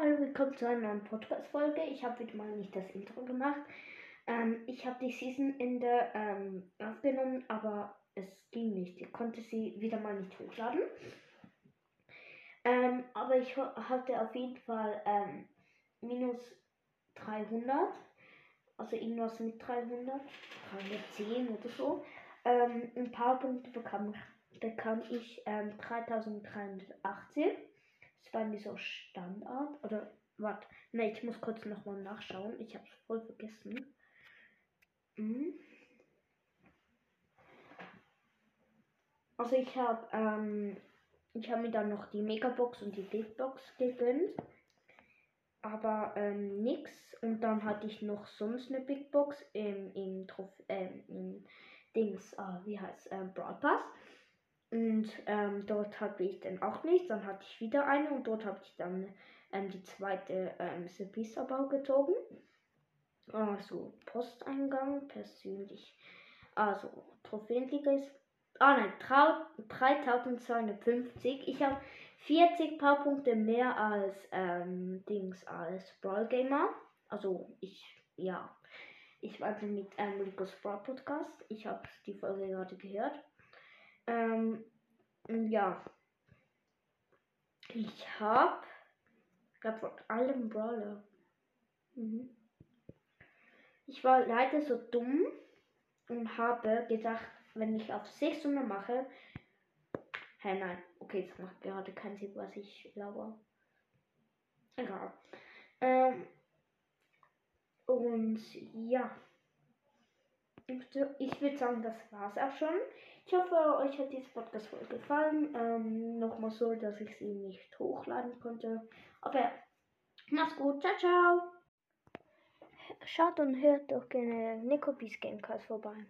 Hallo, willkommen zu einer neuen Podcast-Folge. Ich habe wieder mal nicht das Intro gemacht. Ähm, ich habe die Season-Ende ähm, aufgenommen, aber es ging nicht. Ich konnte sie wieder mal nicht hochladen. Ähm, aber ich hatte auf jeden Fall ähm, minus 300. Also irgendwas mit 300. 310 oder so. Ähm, ein paar Punkte bekam, bekam ich 3318. War mir so Standard. Oder, warte. Ne, ich muss kurz nochmal nachschauen. Ich habe es voll vergessen. Mhm. Also ich habe ähm, ich habe mir dann noch die Megabox und die Big Box gegönnt. Aber ähm, nix. Und dann hatte ich noch sonst eine Big Box im, im, Trof ähm, im Dings, ah, wie heißt ähm, Broad Pass. Und ähm, dort hatte ich dann auch nichts. Dann hatte ich wieder eine und dort habe ich dann ähm, die zweite ähm, Serviceabau gezogen. Also Posteingang persönlich. Also Trophäenliga ist. Ah nein, 3250. Ich habe 40 paar Punkte mehr als ähm, Dings als Brawl Gamer. Also ich, ja. Ich war mit ähm, Rico's Brawl Podcast. Ich habe die Folge gerade gehört. Ähm, ja. Ich habe, ich glaube, von allem Brawler. Mhm. Ich war leider so dumm und habe gedacht, wenn ich auf 600 mache. Hä, hey, nein. Okay, das macht gerade keinen Sinn, was ich glaube. Egal. Ähm, und ja. Ich würde sagen, das war's auch schon. Ich hoffe, euch hat diese Podcast voll gefallen. Ähm, Nochmal so, dass ich sie nicht hochladen konnte. Aber ja, mach's gut. Ciao, ciao. Schaut und hört doch gerne Nico Gamecast vorbei.